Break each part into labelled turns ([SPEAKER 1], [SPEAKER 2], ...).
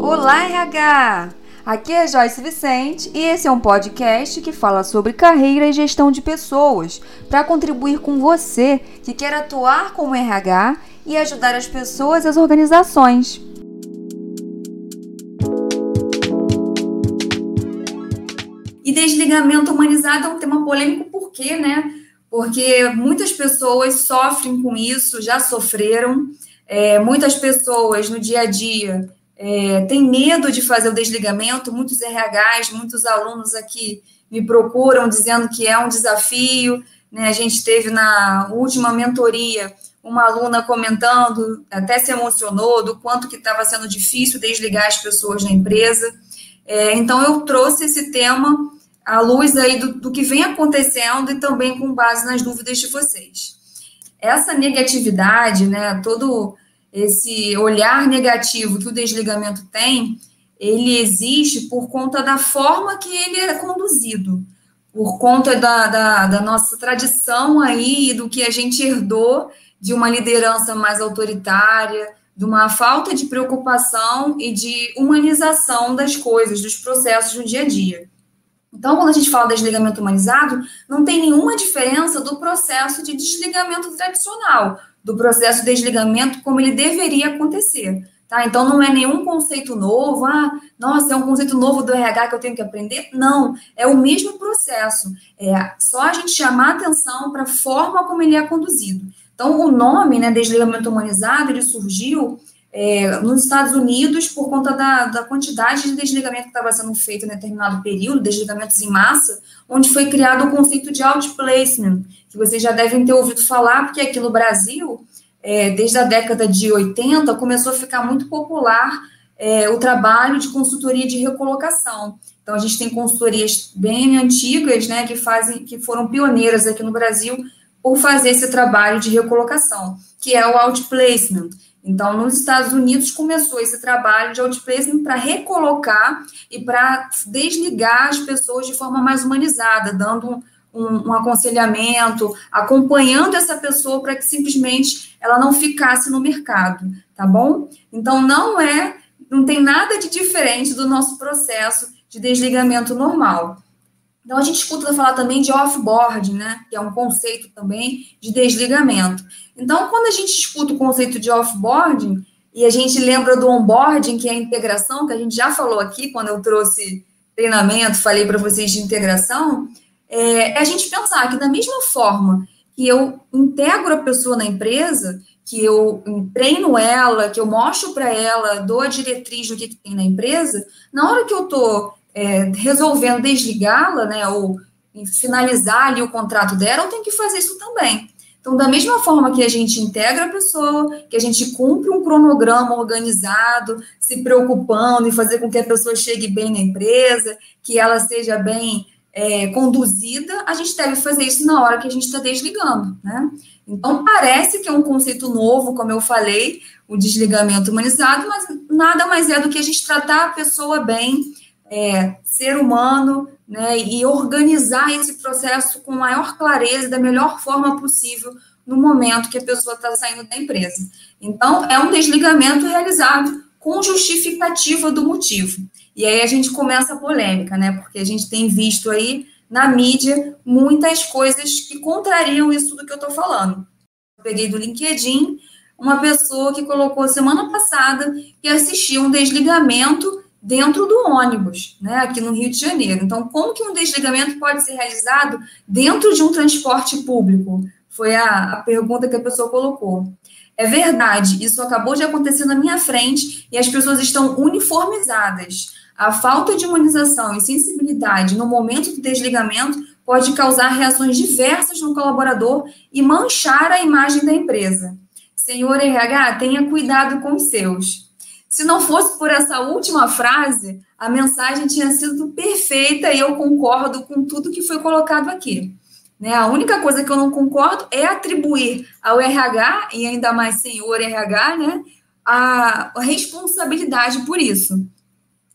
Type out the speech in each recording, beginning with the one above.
[SPEAKER 1] Olá, RH! Aqui é Joyce Vicente e esse é um podcast que fala sobre carreira e gestão de pessoas para contribuir com você que quer atuar como RH e ajudar as pessoas e as organizações.
[SPEAKER 2] E desligamento humanizado é um tema polêmico, por quê, né? Porque muitas pessoas sofrem com isso, já sofreram. É, muitas pessoas no dia a dia é, têm medo de fazer o desligamento. Muitos RHs, muitos alunos aqui me procuram dizendo que é um desafio. Né? A gente teve na última mentoria uma aluna comentando, até se emocionou do quanto que estava sendo difícil desligar as pessoas na empresa. É, então eu trouxe esse tema à luz aí do, do que vem acontecendo e também com base nas dúvidas de vocês. Essa negatividade, né, todo esse olhar negativo que o desligamento tem, ele existe por conta da forma que ele é conduzido, por conta da, da, da nossa tradição aí, do que a gente herdou de uma liderança mais autoritária, de uma falta de preocupação e de humanização das coisas, dos processos do dia a dia. Então, quando a gente fala de desligamento humanizado, não tem nenhuma diferença do processo de desligamento tradicional, do processo de desligamento como ele deveria acontecer. Tá? Então, não é nenhum conceito novo, ah, nossa, é um conceito novo do RH que eu tenho que aprender. Não, é o mesmo processo. É só a gente chamar atenção para a forma como ele é conduzido. Então, o nome, né, desligamento humanizado, ele surgiu é, nos Estados Unidos, por conta da, da quantidade de desligamento que estava sendo feito em determinado período, desligamentos em massa, onde foi criado o conceito de outplacement, que vocês já devem ter ouvido falar, porque aqui no Brasil, é, desde a década de 80, começou a ficar muito popular é, o trabalho de consultoria de recolocação. Então, a gente tem consultorias bem antigas, né, que fazem, que foram pioneiras aqui no Brasil por fazer esse trabalho de recolocação, que é o outplacement. Então, nos Estados Unidos começou esse trabalho de outplacement para recolocar e para desligar as pessoas de forma mais humanizada, dando um, um, aconselhamento, acompanhando essa pessoa para que simplesmente ela não ficasse no mercado, tá bom? Então, não é, não tem nada de diferente do nosso processo de desligamento normal. Então, a gente escuta falar também de offboarding, né? Que é um conceito também de desligamento. Então, quando a gente escuta o conceito de offboarding e a gente lembra do onboarding, que é a integração, que a gente já falou aqui quando eu trouxe treinamento, falei para vocês de integração, é, é a gente pensar que da mesma forma que eu integro a pessoa na empresa, que eu treino ela, que eu mostro para ela, dou a diretriz do que, que tem na empresa, na hora que eu estou é, resolvendo desligá-la, né, ou finalizar ali o contrato dela, tenho que fazer isso também. Então, da mesma forma que a gente integra a pessoa, que a gente cumpre um cronograma organizado, se preocupando em fazer com que a pessoa chegue bem na empresa, que ela seja bem é, conduzida, a gente deve fazer isso na hora que a gente está desligando, né? Então, parece que é um conceito novo, como eu falei, o desligamento humanizado, mas nada mais é do que a gente tratar a pessoa bem, é, ser humano né, e organizar esse processo com maior clareza, da melhor forma possível, no momento que a pessoa está saindo da empresa. Então, é um desligamento realizado com justificativa do motivo. E aí a gente começa a polêmica, né? Porque a gente tem visto aí na mídia muitas coisas que contrariam isso do que eu estou falando. Eu peguei do LinkedIn uma pessoa que colocou semana passada que assistiu um desligamento dentro do ônibus, né, aqui no Rio de Janeiro. Então, como que um desligamento pode ser realizado dentro de um transporte público? Foi a, a pergunta que a pessoa colocou. É verdade, isso acabou de acontecer na minha frente e as pessoas estão uniformizadas. A falta de imunização e sensibilidade no momento do desligamento pode causar reações diversas no colaborador e manchar a imagem da empresa. Senhor RH, tenha cuidado com os seus. Se não fosse por essa última frase, a mensagem tinha sido perfeita e eu concordo com tudo que foi colocado aqui. Né? A única coisa que eu não concordo é atribuir ao RH, e ainda mais senhor RH, né, a, responsabilidade por isso.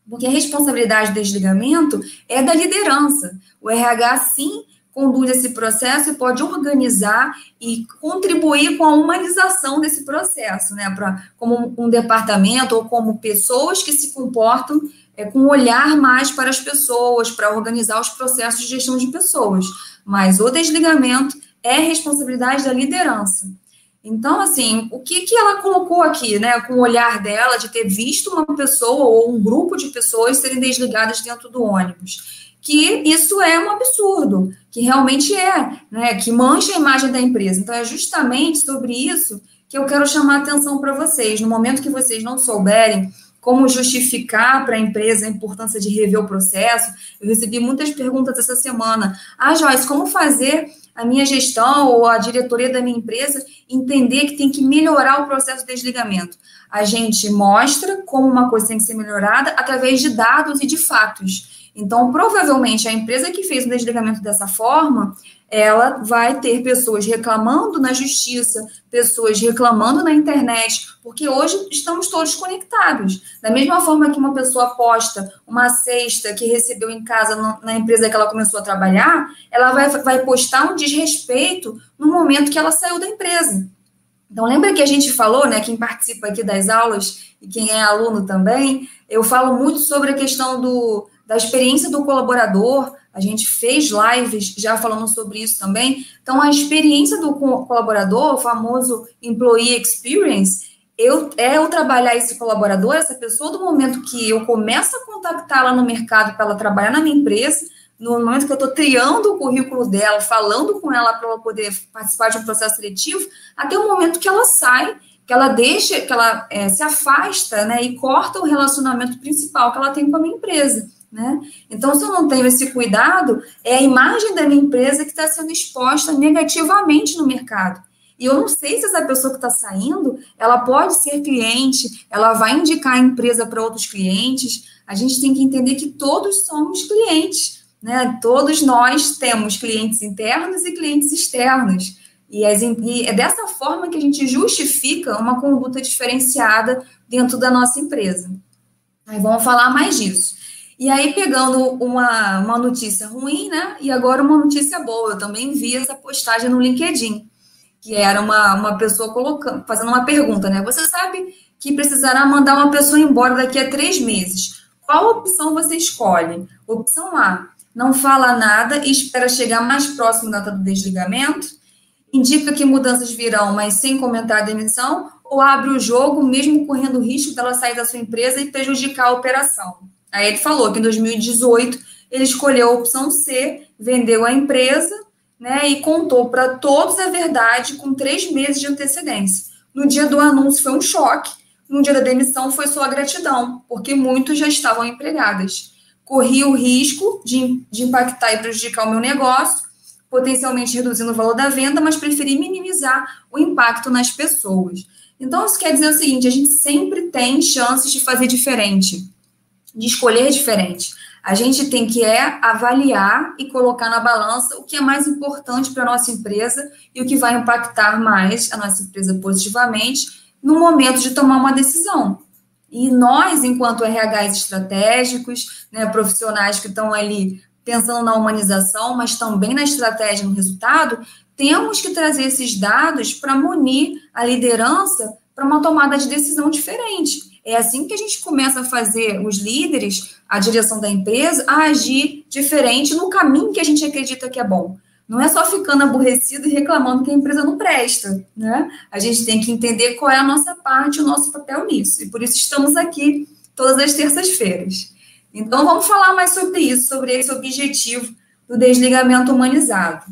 [SPEAKER 2] Porque a responsabilidade do desligamento é da liderança. O RH, sim, conduz esse processo e pode organizar e contribuir com a humanização desse processo, né? Pra, como um departamento ou como pessoas que se comportam é, com um olhar mais para as pessoas, para organizar os processos de gestão de pessoas. Mas o desligamento é responsabilidade da liderança. Então, assim, o que, que ela colocou aqui, né, com o olhar dela de ter visto uma pessoa ou um grupo de pessoas serem desligadas dentro do ônibus? Que isso é um absurdo, que realmente é, né, que mancha a imagem da empresa. Então, é justamente sobre isso que eu quero chamar a atenção para vocês. No momento que vocês não souberem como justificar para a empresa a importância de rever o processo, eu recebi muitas perguntas essa semana. Ah, Joyce, como fazer a minha gestão ou a diretoria da minha empresa entender que tem que melhorar o processo de desligamento. A gente mostra como uma coisa tem que ser melhorada através de dados e de fatos. Então, provavelmente, a empresa que fez o desligamento dessa forma, ela vai ter pessoas reclamando na justiça, pessoas reclamando na internet, porque hoje estamos todos conectados. Da mesma forma que uma pessoa posta uma cesta que recebeu em casa na empresa que ela começou a trabalhar, ela vai, vai postar um desrespeito no momento que ela saiu da empresa. Então, lembra que a gente falou, né, quem participa aqui das aulas e quem é aluno também, eu falo muito sobre a questão do, da experiência do colaborador, a gente fez lives já falando sobre isso também. Então, a experiência do colaborador, o famoso employee experience, eu, é eu trabalhar esse colaborador, essa pessoa, do momento que eu começo a contactá-la no mercado para ela trabalhar na minha empresa, no momento que eu estou triando o currículo dela, falando com ela para ela poder participar de um processo seletivo, até o momento que ela sai, que ela deixa, que ela é, se afasta, né, e corta o relacionamento principal que ela tem com a minha empresa. Né? Então, se eu não tenho esse cuidado, é a imagem da minha empresa que está sendo exposta negativamente no mercado. E eu não sei se essa pessoa que está saindo, ela pode ser cliente, ela vai indicar a empresa para outros clientes. A gente tem que entender que todos somos clientes, né? Todos nós temos clientes internos e clientes externos. E, é dessa forma que a gente justifica uma conduta diferenciada dentro da nossa empresa. Aí vamos falar mais disso. E aí, pegando uma, uma notícia ruim, né? E agora uma notícia boa. Eu também vi essa postagem no LinkedIn, que era uma, uma pessoa colocando, fazendo uma pergunta, né? Você sabe que precisará mandar uma pessoa embora daqui a três meses. Qual opção você escolhe? Opção A, não fala nada e espera chegar mais próximo da data do desligamento. Indica que mudanças virão, mas sem comentar a demissão. Ou abre o jogo, mesmo correndo risco dela sair da sua empresa e prejudicar a operação. Aí ele falou que em 2018 ele escolheu a opção C, vendeu a empresa, né, e contou para todos a verdade com três meses de antecedência. No dia do anúncio foi um choque, no dia da demissão foi sua gratidão, porque muitos já estavam empregadas. Corri o risco de, de impactar e prejudicar o meu negócio, potencialmente reduzindo o valor da venda, mas preferi minimizar o impacto nas pessoas. Então, isso quer dizer o seguinte: a gente sempre tem chances de fazer diferente de escolher diferente. A gente tem que é avaliar e colocar na balança o que é mais importante para a nossa empresa e o que vai impactar mais a nossa empresa positivamente no momento de tomar uma decisão. E nós, enquanto RHs estratégicos, né, profissionais que estão ali pensando na humanização, mas também na estratégia no resultado, temos que trazer esses dados para munir a liderança para uma tomada de decisão diferente. É assim que a gente começa a fazer os líderes, a direção da empresa, a agir diferente no caminho que a gente acredita que é bom. Não é só ficando aborrecido e reclamando que a empresa não presta, né? A gente tem que entender qual é a nossa parte, o nosso papel nisso. E por isso estamos aqui todas as terças-feiras. Então vamos falar mais sobre isso, sobre esse objetivo do desligamento humanizado,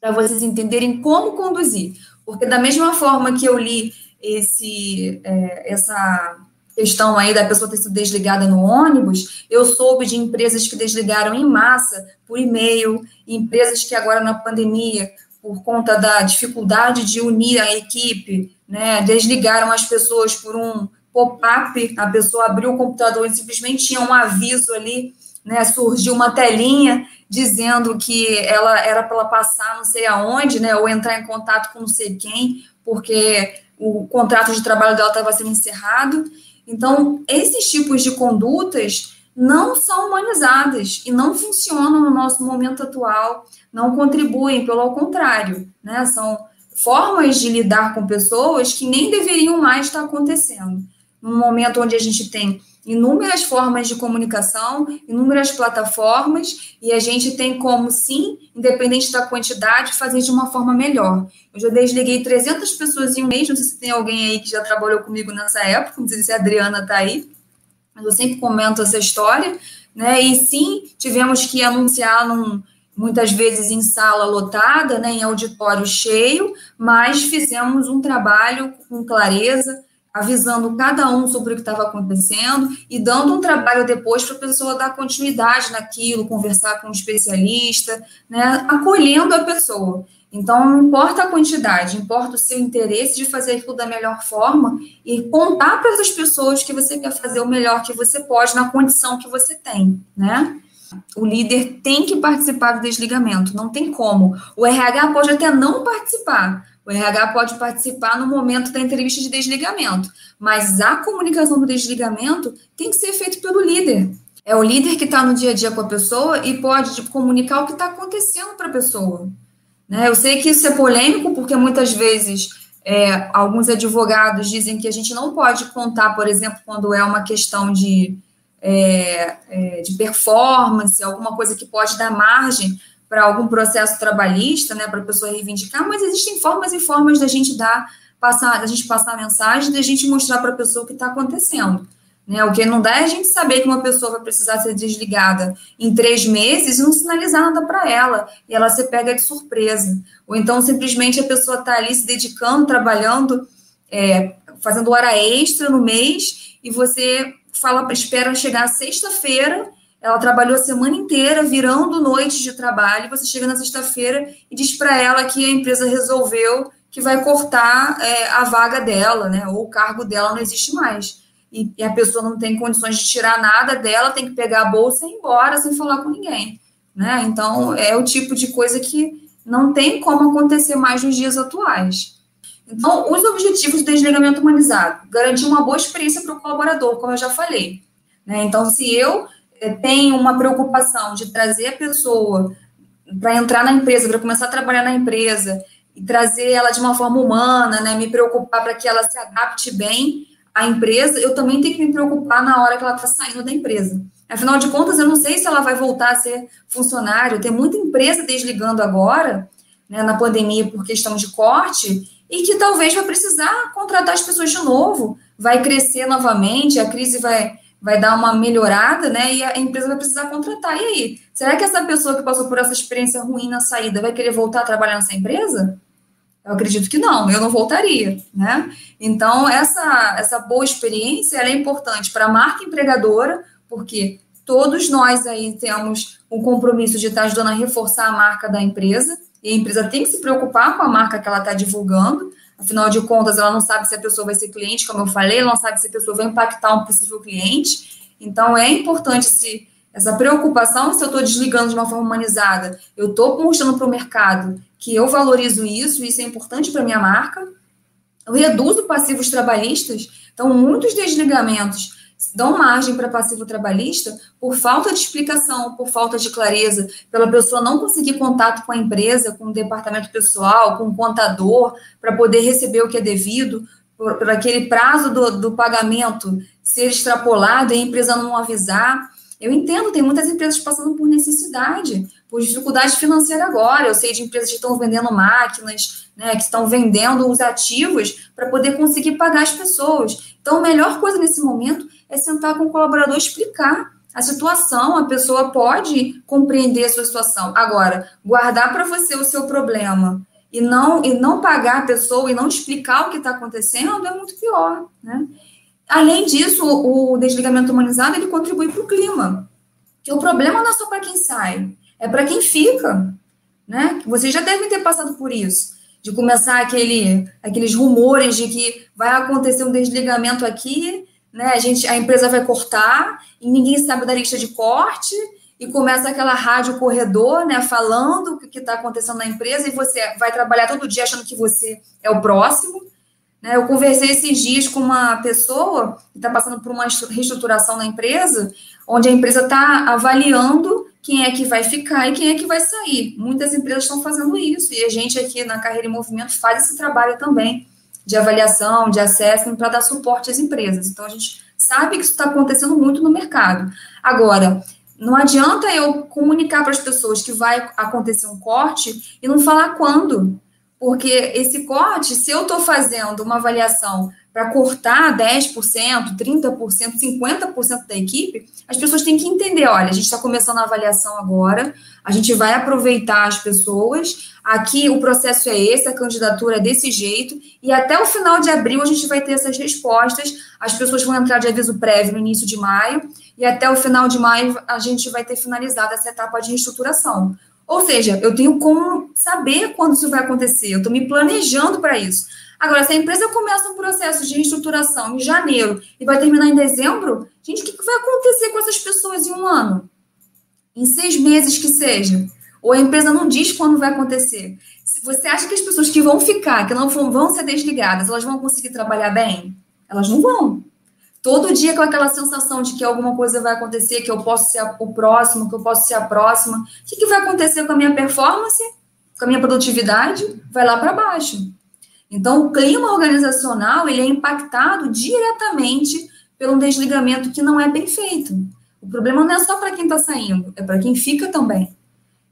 [SPEAKER 2] para vocês entenderem como conduzir. Porque da mesma forma que eu li esse, é, essa questão aí da pessoa ter sido desligada no ônibus, eu soube de empresas que desligaram em massa por e-mail, empresas que agora na pandemia, por conta da dificuldade de unir a equipe, né, desligaram as pessoas por um pop-up, a pessoa abriu o computador e simplesmente tinha um aviso ali, né, surgiu uma telinha dizendo que ela era para ela passar não sei aonde, né, ou entrar em contato com não sei quem, porque o contrato de trabalho dela estava sendo encerrado. Então, esses tipos de condutas não são humanizadas e não funcionam no nosso momento atual, não contribuem, pelo contrário, né? São formas de lidar com pessoas que nem deveriam mais estar acontecendo. Num momento onde a gente tem inúmeras formas de comunicação, inúmeras plataformas, e a gente tem como, sim, independente da quantidade, fazer de uma forma melhor. Eu já desliguei 300 pessoas em um mês, não sei se tem alguém aí que já trabalhou comigo nessa época, não sei se a Adriana está aí, mas eu sempre comento essa história, né? E sim, tivemos que anunciar num, muitas vezes em sala lotada, né, em auditório cheio, mas fizemos um trabalho com clareza, avisando cada um sobre o que estava acontecendo e dando um trabalho depois para a pessoa dar continuidade naquilo, conversar com um especialista, né, acolhendo a pessoa. Então, não importa a quantidade, importa o seu interesse de fazer aquilo da melhor forma e contar para essas pessoas que você quer fazer o melhor que você pode na condição que você tem, né? O líder tem que participar do desligamento, não tem como. O RH pode até não participar, o RH pode participar no momento da entrevista de desligamento, mas a comunicação do desligamento tem que ser feita pelo líder. É o líder que está no dia a dia com a pessoa e pode tipo, comunicar o que está acontecendo para a pessoa. Né? Eu sei que isso é polêmico, porque muitas vezes é, alguns advogados dizem que a gente não pode contar, por exemplo, quando é uma questão de, é, é, de performance, alguma coisa que pode dar margem para algum processo trabalhista, né, para a pessoa reivindicar, mas existem formas e formas da gente dar, passar, da gente passar a mensagem, da gente mostrar para a pessoa o que está acontecendo. Né? O que não dá é a gente saber que uma pessoa vai precisar ser desligada em três meses e não sinalizar nada para ela, e ela se pega de surpresa. Ou então, simplesmente, a pessoa está ali se dedicando, trabalhando, é, fazendo hora extra no mês, e você fala, espera chegar sexta-feira ela trabalhou a semana inteira, virando noites de trabalho, você chega na sexta-feira e diz para ela que a empresa resolveu que vai cortar é, a vaga dela, né? Ou o cargo dela não existe mais. E, e, a pessoa não tem condições de tirar nada dela, tem que pegar a bolsa e ir embora sem falar com ninguém. Né? Então, é o tipo de coisa que não tem como acontecer mais nos dias atuais. Então, os objetivos do desligamento humanizado: garantir uma boa experiência para o colaborador, como eu já falei. Né? Então, se eu tem uma preocupação de trazer a pessoa para entrar na empresa, para começar a trabalhar na empresa e trazer ela de uma forma humana, né, me preocupar para que ela se adapte bem à empresa, eu também tenho que me preocupar na hora que ela está saindo da empresa. Afinal de contas, eu não sei se ela vai voltar a ser funcionário. Tem muita empresa desligando agora, né, na pandemia, por questão de corte, e que talvez vai precisar contratar as pessoas de novo, vai crescer novamente, a crise vai vai dar uma melhorada, né? E a empresa vai precisar contratar. E aí? Será que essa pessoa que passou por essa experiência ruim na saída vai querer voltar a trabalhar nessa empresa? Eu acredito que não, eu não voltaria, né? Então, essa, essa boa experiência é importante para a marca empregadora, porque todos nós aí temos um compromisso de estar ajudando a reforçar a marca da empresa, e a empresa tem que se preocupar com a marca que ela está divulgando, Afinal de contas, ela não sabe se a pessoa vai ser cliente, como eu falei, ela não sabe se a pessoa vai impactar um possível cliente. Então, é importante se, essa preocupação se eu estou desligando de uma forma humanizada, eu estou mostrando para o mercado que eu valorizo isso, isso é importante para minha marca. Eu reduzo passivos trabalhistas. Então, muitos desligamentos dão margem para passivo trabalhista por falta de explicação, por falta de clareza, pela pessoa não conseguir contato com a empresa, com o departamento pessoal, com o contador, para poder receber o que é devido, por, por aquele prazo do, do pagamento ser extrapolado e a empresa não avisar. Eu entendo, tem muitas empresas passando por necessidade, por dificuldade financeira agora. Eu sei de empresas que estão vendendo máquinas, né, que estão vendendo os ativos para poder conseguir pagar as pessoas. Então, a melhor coisa nesse momento é sentar com o colaborador e explicar a situação, a pessoa pode compreender a sua situação. Agora, guardar para você o seu problema e não e não pagar a pessoa e não explicar o que está acontecendo é muito pior, né? Além disso, o, o desligamento humanizado ele contribui para o clima. Que o problema não é só para quem sai, é para quem fica, né? Vocês já devem ter passado por isso, de começar aquele, aqueles rumores de que vai acontecer um desligamento aqui né? A gente, a empresa vai cortar e ninguém sabe da lista de corte e começa aquela rádio corredor, né, falando o que está acontecendo na empresa e você vai trabalhar todo dia achando que você é o próximo, Né? Eu conversei esses dias com uma pessoa que está passando por uma reestruturação na empresa, onde a empresa está avaliando quem é que vai ficar e quem é que vai sair. Muitas empresas estão fazendo isso, e a gente aqui na Carreira em Movimento faz esse trabalho também de avaliação, de acesso, para dar suporte às empresas. Então, a gente sabe que isso está acontecendo muito no mercado. Agora, não adianta eu comunicar para as pessoas que vai acontecer um corte e não falar quando. Porque esse corte, se eu estou fazendo uma avaliação para cortar 10%, 30%, 50% da equipe, as pessoas têm que entender: olha, a gente está começando a avaliação agora, a gente vai aproveitar as pessoas, aqui o processo é esse, a candidatura é desse jeito, e até o final de abril a gente vai ter essas respostas, as pessoas vão entrar de aviso prévio no início de maio, e até o final de maio a gente vai ter finalizado essa etapa de reestruturação. Ou seja, eu tenho como saber quando isso vai acontecer, eu estou me planejando para isso. Agora, se a empresa começa um processo de reestruturação em janeiro e vai terminar em dezembro, gente, o que vai acontecer com essas pessoas em um ano? Em seis meses que seja? Ou a empresa não diz quando vai acontecer? Você acha que as pessoas que vão ficar, que não vão ser desligadas, elas vão conseguir trabalhar bem? Elas não vão todo dia com aquela sensação de que alguma coisa vai acontecer, que eu posso ser o próximo, que eu posso ser a próxima. O que, que vai acontecer com a minha performance, com a minha produtividade? Vai lá para baixo. Então, o clima organizacional ele é impactado diretamente pelo desligamento que não é bem feito. O problema não é só para quem está saindo, é para quem fica também.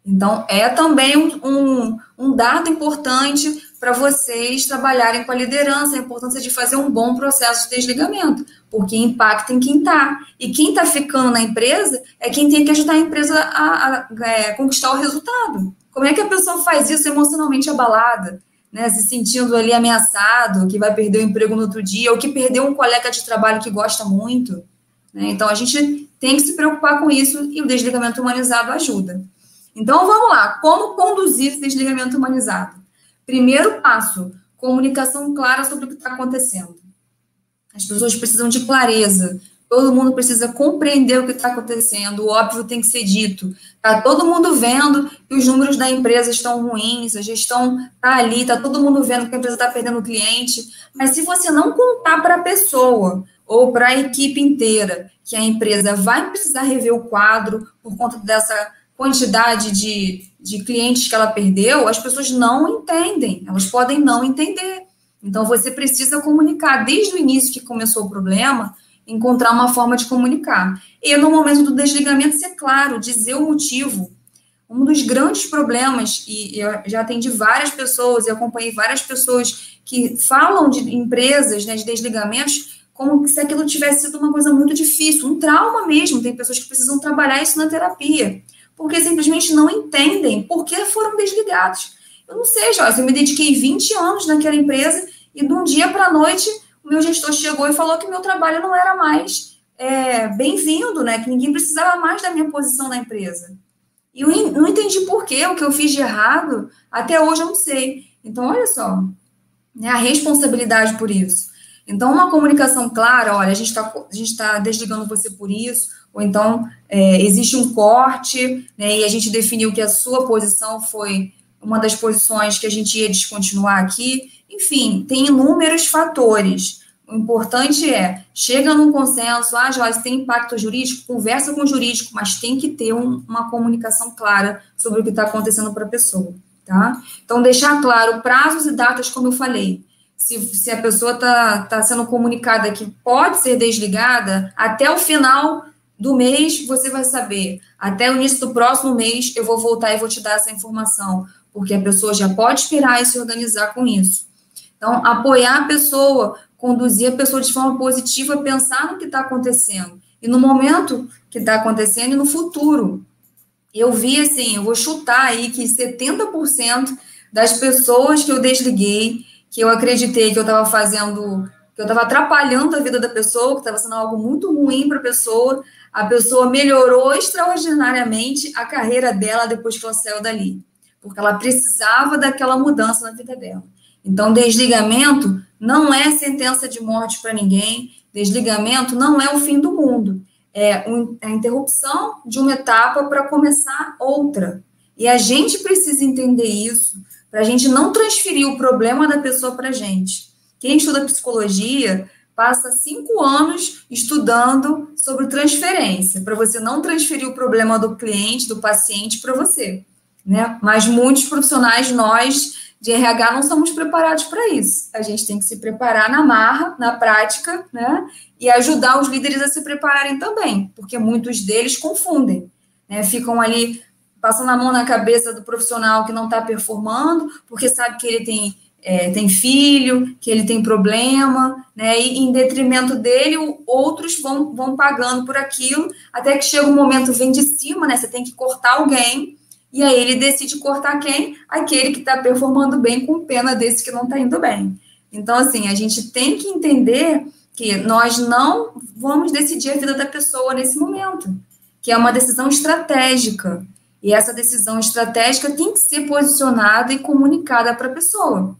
[SPEAKER 2] Então, é também um, um, dado importante para vocês trabalharem com a liderança, a importância de fazer um bom processo de desligamento, porque impacta em quem está. E quem está ficando na empresa é quem tem que ajudar a empresa a, a é, conquistar o resultado. Como é que a pessoa faz isso emocionalmente abalada? Né, se sentindo ali ameaçado, que vai perder o emprego no outro dia, ou que perdeu um colega de trabalho que gosta muito. Né? Então, a gente tem que se preocupar com isso e o desligamento humanizado ajuda. Então, vamos lá. Como conduzir esse desligamento humanizado? Primeiro passo: comunicação clara sobre o que está acontecendo. As pessoas precisam de clareza. Todo mundo precisa compreender o que está acontecendo. O óbvio tem que ser dito. Tá todo mundo vendo que os números da empresa estão ruins, a gestão está ali, está todo mundo vendo que a empresa está perdendo cliente. Mas se você não contar para a pessoa ou para a equipe inteira que a empresa vai precisar rever o quadro por conta dessa quantidade de, de clientes que ela perdeu, as pessoas não entendem, elas podem não entender. Então, você precisa comunicar desde o início que começou o problema, encontrar uma forma de comunicar. E no momento do desligamento, ser claro, dizer o motivo. Um dos grandes problemas, e eu já atendi várias pessoas e acompanhei várias pessoas que falam de empresas, né, de desligamentos, como se aquilo tivesse sido uma coisa muito difícil, um trauma mesmo. Tem pessoas que precisam trabalhar isso na terapia porque simplesmente não entendem por que foram desligados. Eu não sei, Joyce, eu me dediquei 20 anos naquela empresa e de um dia para a noite o meu gestor chegou e falou que meu trabalho não era mais é, bem-vindo, né? Que ninguém precisava mais da minha posição na empresa. E eu não entendi por quê, o que eu fiz de errado, até hoje eu não sei. Então, olha só, né, a responsabilidade por isso. Então, uma comunicação clara, olha, a gente está tá desligando você por isso, ou então é, existe um corte, né, e a gente definiu que a sua posição foi uma das posições que a gente ia descontinuar aqui. Enfim, tem inúmeros fatores. O importante é, chega num consenso, ah, Joyce, tem impacto jurídico? Conversa com o jurídico, mas tem que ter um, uma comunicação clara sobre o que está acontecendo para a pessoa, tá? Então, deixar claro prazos e datas, como eu falei. Se, se a pessoa está tá sendo comunicada que pode ser desligada, até o final do mês você vai saber. Até o início do próximo mês eu vou voltar e vou te dar essa informação, porque a pessoa já pode esperar e se organizar com isso. Então, apoiar a pessoa, conduzir a pessoa de forma positiva, pensar no que está acontecendo. E no momento que está acontecendo e no futuro. Eu vi assim, eu vou chutar aí que 70% das pessoas que eu desliguei, que eu acreditei que eu estava fazendo, que eu estava atrapalhando a vida da pessoa, que estava sendo algo muito ruim para a pessoa, a pessoa melhorou extraordinariamente a carreira dela depois que ela saiu dali, porque ela precisava daquela mudança na vida dela. Então, desligamento não é sentença de morte para ninguém, desligamento não é o fim do mundo, é a interrupção de uma etapa para começar outra. E a gente precisa entender isso para a gente não transferir o problema da pessoa para a gente. Quem estuda psicologia passa cinco anos estudando sobre transferência, para você não transferir o problema do cliente, do paciente, para você. Né? Mas muitos profissionais, nós de RH, não somos preparados para isso. A gente tem que se preparar na marra, na prática, né? E ajudar os líderes a se prepararem também, porque muitos deles confundem, né? Ficam ali passando a mão na cabeça do profissional que não está performando, porque sabe que ele tem é, tem filho, que ele tem problema, né? E em detrimento dele, outros vão, vão pagando por aquilo, até que chega um momento, vem de cima, né? Você tem que cortar alguém, e aí ele decide cortar quem? Aquele que está performando bem, com pena desse que não está indo bem. Então, assim, a gente tem que entender que nós não vamos decidir a vida da pessoa nesse momento, que é uma decisão estratégica. E essa decisão estratégica tem que ser posicionada e comunicada para a pessoa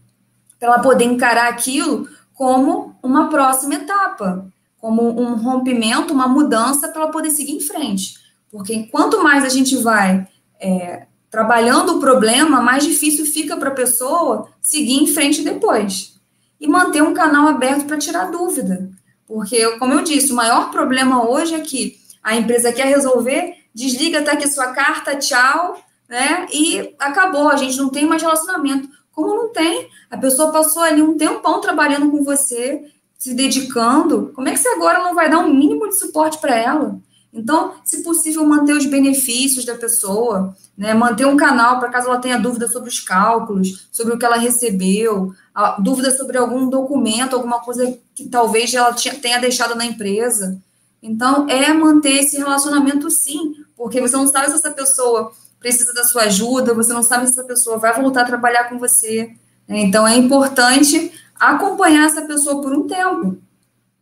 [SPEAKER 2] para ela poder encarar aquilo como uma próxima etapa, como um rompimento, uma mudança para ela poder seguir em frente. Porque quanto mais a gente vai é, trabalhando o problema, mais difícil fica para a pessoa seguir em frente depois. E manter um canal aberto para tirar dúvida. Porque, como eu disse, o maior problema hoje é que a empresa quer resolver, desliga, tá aqui sua carta, tchau, né? E acabou, a gente não tem mais relacionamento. Como não tem? A pessoa passou ali um tempão trabalhando com você, se dedicando. Como é que você agora não vai dar um mínimo de suporte para ela? Então, se possível, manter os benefícios da pessoa, né? manter um canal para caso ela tenha dúvida sobre os cálculos, sobre o que ela recebeu, dúvida sobre algum documento, alguma coisa que talvez ela tenha deixado na empresa. Então, é manter esse relacionamento sim, porque você não sabe se essa pessoa precisa da sua ajuda, você não sabe se essa pessoa vai voltar a trabalhar com você. Né? Então, é importante acompanhar essa pessoa por um tempo.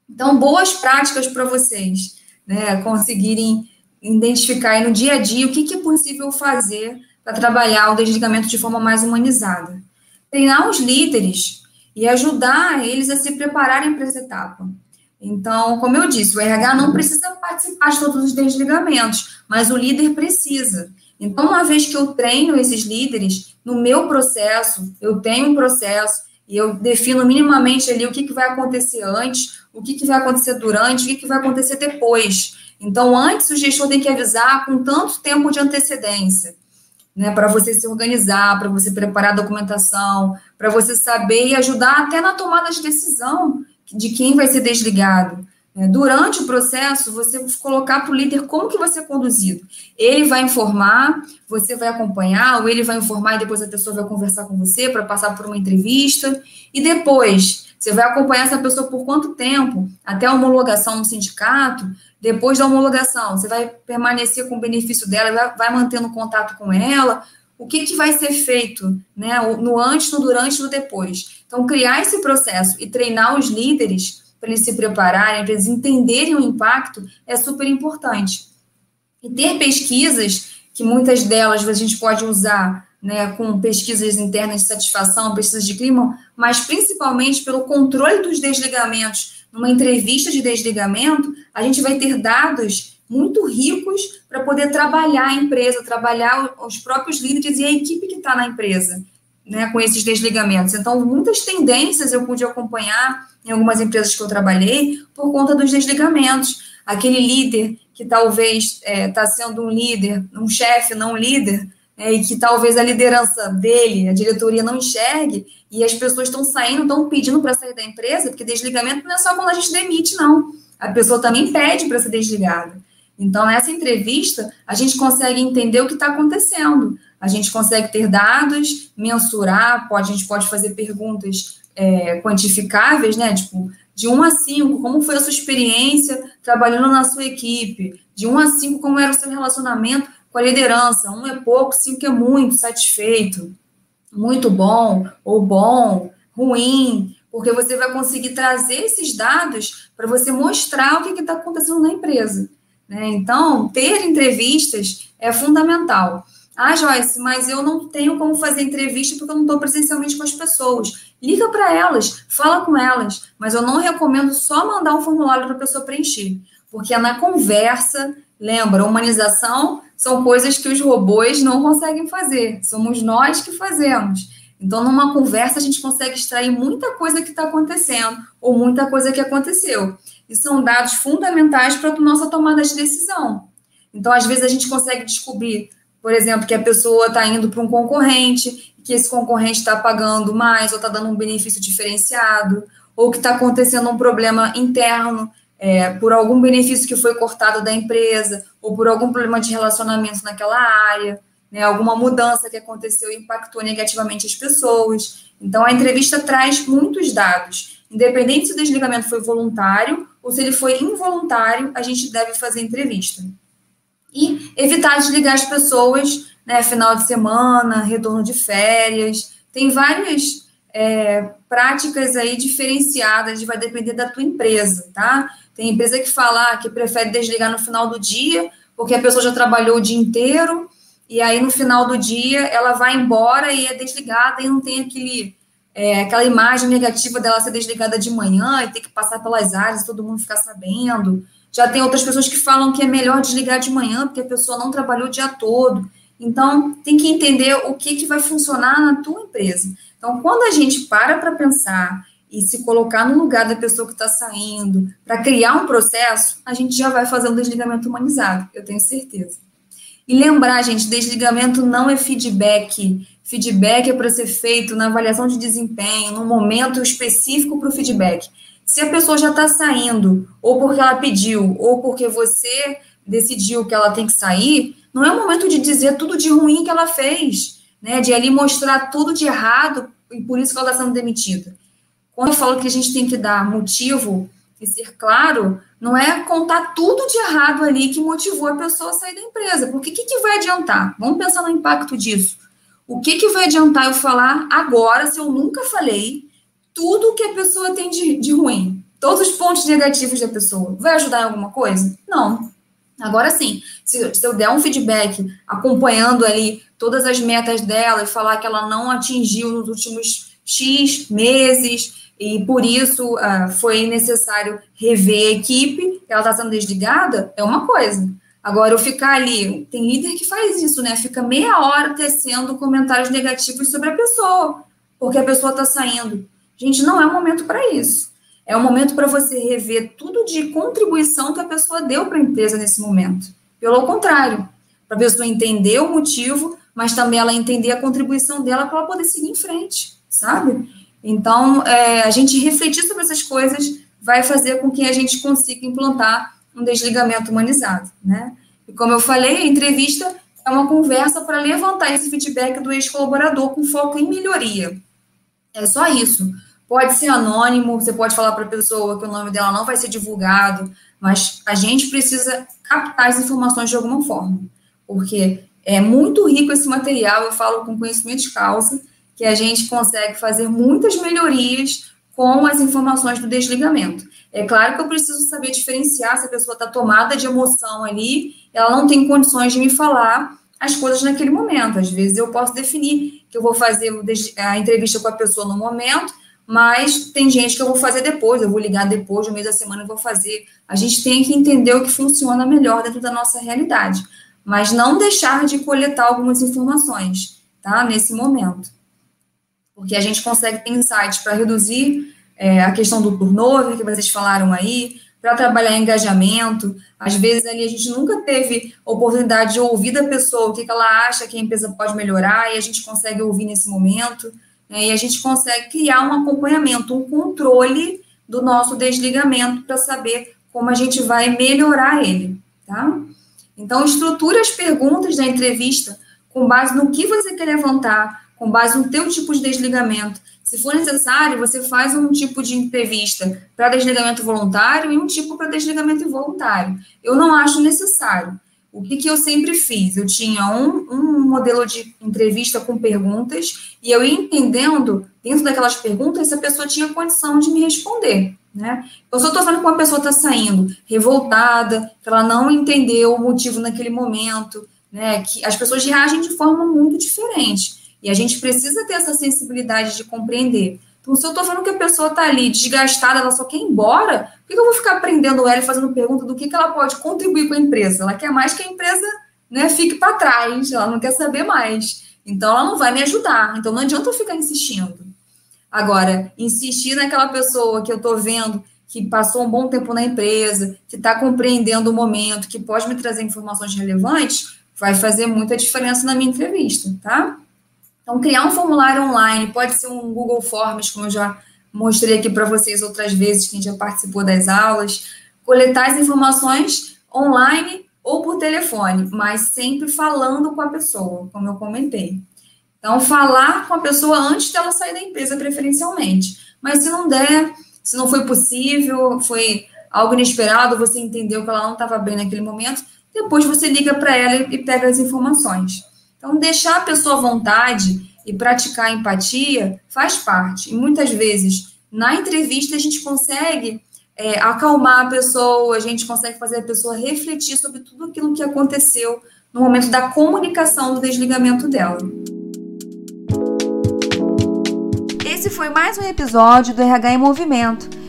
[SPEAKER 2] Então, boas práticas para vocês, né? Conseguirem identificar no dia a dia o que, que é possível fazer para trabalhar o desligamento de forma mais humanizada. Treinar os líderes e ajudar eles a se prepararem para essa etapa. Então, como eu disse, o RH não precisa participar de todos os desligamentos, mas o líder precisa. Então, uma vez que eu treino esses líderes, no meu processo, eu tenho um processo e eu defino minimamente ali o que, que vai acontecer antes, o que, que vai acontecer durante, o que, que vai acontecer depois. Então, antes o gestor tem que avisar com tanto tempo de antecedência, né, para você se organizar, para você preparar a documentação, para você saber e ajudar até na tomada de decisão de quem vai ser desligado. É, durante o processo, você colocar para o líder como que vai ser conduzido. Ele vai informar, você vai acompanhar, ou ele vai informar e depois a pessoa vai conversar com você para passar por uma entrevista. E depois, você vai acompanhar essa pessoa por quanto tempo? Até a homologação no sindicato. Depois da homologação, você vai permanecer com o benefício dela, vai mantendo contato com ela. O que, que vai ser feito né, no antes, no durante e no depois? Então, criar esse processo e treinar os líderes para eles se prepararem, para eles entenderem o impacto, é super importante. E ter pesquisas, que muitas delas a gente pode usar né, com pesquisas internas de satisfação, pesquisas de clima, mas principalmente pelo controle dos desligamentos. Numa entrevista de desligamento, a gente vai ter dados muito ricos para poder trabalhar a empresa, trabalhar os próprios líderes e a equipe que está na empresa né, com esses desligamentos. Então, muitas tendências eu pude acompanhar em algumas empresas que eu trabalhei por conta dos desligamentos. Aquele líder que talvez está é, tá sendo um líder, um chefe, não um líder, é, e que talvez a liderança dele, a diretoria, não enxergue, e as pessoas estão saindo, estão pedindo para sair da empresa, porque desligamento não é só quando a gente demite, não. A pessoa também pede para ser desligada. Então, nessa entrevista, a gente consegue entender o que está acontecendo. A gente consegue ter dados, mensurar, pode, a gente pode fazer perguntas é, quantificáveis, né? Tipo, de 1 a 5, como foi a sua experiência trabalhando na sua equipe? De 1 a 5, como era o seu relacionamento com a liderança? 1 é pouco, 5 é muito, satisfeito, muito bom, ou bom, ruim, porque você vai conseguir trazer esses dados para você mostrar o que está acontecendo na empresa. Né? Então, ter entrevistas é fundamental. Ah, Joyce, mas eu não tenho como fazer entrevista porque eu não estou presencialmente com as pessoas. Liga para elas, fala com elas, mas eu não recomendo só mandar um formulário para a pessoa preencher, porque é na conversa, lembra, humanização são coisas que os robôs não conseguem fazer, somos nós que fazemos. Então, numa conversa, a gente consegue extrair muita coisa que está acontecendo, ou muita coisa que aconteceu. E são dados fundamentais para a nossa tomada de decisão. Então, às vezes, a gente consegue descobrir, por exemplo, que a pessoa está indo para um concorrente, que esse concorrente está pagando mais, ou está dando um benefício diferenciado, ou que está acontecendo um problema interno é, por algum benefício que foi cortado da empresa, ou por algum problema de relacionamento naquela área, né, alguma mudança que aconteceu e impactou negativamente as pessoas. Então, a entrevista traz muitos dados. Independente se o desligamento foi voluntário ou se ele foi involuntário, a gente deve fazer entrevista. E evitar desligar as pessoas, né, final de semana, retorno de férias. Tem várias é, práticas aí diferenciadas, vai depender da tua empresa, tá? Tem empresa que fala que prefere desligar no final do dia, porque a pessoa já trabalhou o dia inteiro, e aí no final do dia ela vai embora e é desligada e não tem aquele, é, aquela imagem negativa dela ser desligada de manhã e ter que passar pelas áreas todo mundo ficar sabendo. Já tem outras pessoas que falam que é melhor desligar de manhã, porque a pessoa não trabalhou o dia todo. Então, tem que entender o que, que vai funcionar na tua empresa. Então, quando a gente para para pensar e se colocar no lugar da pessoa que está saindo, para criar um processo, a gente já vai fazer um desligamento humanizado, eu tenho certeza. E lembrar, gente, desligamento não é feedback. Feedback é para ser feito na avaliação de desempenho, num momento específico para o feedback. Se a pessoa já está saindo, ou porque ela pediu, ou porque você decidiu que ela tem que sair, não é o momento de dizer tudo de ruim que ela fez, né? De ali mostrar tudo de errado e por isso que ela está sendo demitida. Quando eu falo que a gente tem que dar motivo e ser claro, não é contar tudo de errado ali que motivou a pessoa a sair da empresa. Porque o que, que vai adiantar? Vamos pensar no impacto disso. O que, que vai adiantar eu falar agora, se eu nunca falei, tudo que a pessoa tem de, de ruim? Todos os pontos negativos da pessoa. Vai ajudar em alguma coisa? Não. Agora sim, se, se eu der um feedback acompanhando ali todas as metas dela e falar que ela não atingiu nos últimos X meses, e por isso uh, foi necessário rever a equipe, ela está sendo desligada, é uma coisa. Agora, eu ficar ali, tem líder que faz isso, né? Fica meia hora tecendo comentários negativos sobre a pessoa, porque a pessoa está saindo. Gente, não é o momento para isso. É o momento para você rever tudo de contribuição que a pessoa deu para a empresa nesse momento. Pelo contrário, para a pessoa entender o motivo, mas também ela entender a contribuição dela para ela poder seguir em frente, sabe? Então, é, a gente refletir sobre essas coisas vai fazer com que a gente consiga implantar um desligamento humanizado, né? E como eu falei, a entrevista é uma conversa para levantar esse feedback do ex-colaborador com foco em melhoria. É só isso. Pode ser anônimo, você pode falar para a pessoa que o nome dela não vai ser divulgado, mas a gente precisa captar as informações de alguma forma, porque é muito rico esse material, eu falo com conhecimento de causa, que a gente consegue fazer muitas melhorias com as informações do desligamento. É claro que eu preciso saber diferenciar se a pessoa está tomada de emoção ali, ela não tem condições de me falar as coisas naquele momento. Às vezes eu posso definir que eu vou fazer a entrevista com a pessoa no momento, mas tem gente que eu vou fazer depois, eu vou ligar depois, no meio da semana eu vou fazer. A gente tem que entender o que funciona melhor dentro da nossa realidade, mas não deixar de coletar algumas informações, tá? Nesse momento porque a gente consegue ter insights para reduzir é, a questão do turnover, que vocês falaram aí, para trabalhar engajamento. Às vezes ali a gente nunca teve oportunidade de ouvir da pessoa o que, que ela acha que a empresa pode melhorar, e a gente consegue ouvir nesse momento, né, e a gente consegue criar um acompanhamento, um controle do nosso desligamento para saber como a gente vai melhorar ele, tá? Então, estruture as perguntas da entrevista com base no que você quer levantar, com base no teu tipo de desligamento. Se for necessário, você faz um tipo de entrevista para desligamento voluntário e um tipo para desligamento involuntário. Eu não acho necessário. O que, que eu sempre fiz? Eu tinha um, um modelo de entrevista com perguntas e eu ia entendendo, dentro daquelas perguntas, se a pessoa tinha condição de me responder. Né? Eu só estou falando que uma pessoa está saindo revoltada, que ela não entendeu o motivo naquele momento, né? que as pessoas reagem de forma muito diferente. E a gente precisa ter essa sensibilidade de compreender. Então, se eu estou falando que a pessoa está ali desgastada, ela só quer ir embora, por que eu vou ficar aprendendo ela e fazendo pergunta do que, que ela pode contribuir com a empresa? Ela quer mais que a empresa né, fique para trás, ela não quer saber mais. Então, ela não vai me ajudar. Então, não adianta eu ficar insistindo. Agora, insistir naquela pessoa que eu estou vendo que passou um bom tempo na empresa, que está compreendendo o momento, que pode me trazer informações relevantes, vai fazer muita diferença na minha entrevista, tá? Então, criar um formulário online, pode ser um Google Forms, como eu já mostrei aqui para vocês outras vezes, quem já participou das aulas, coletar as informações online ou por telefone, mas sempre falando com a pessoa, como eu comentei. Então, falar com a pessoa antes dela sair da empresa, preferencialmente. Mas se não der, se não foi possível, foi algo inesperado, você entendeu que ela não estava bem naquele momento, depois você liga para ela e pega as informações. Então, deixar a pessoa à vontade e praticar empatia faz parte. E muitas vezes, na entrevista, a gente consegue é, acalmar a pessoa, a gente consegue fazer a pessoa refletir sobre tudo aquilo que aconteceu no momento da comunicação do desligamento dela.
[SPEAKER 1] Esse foi mais um episódio do RH em Movimento.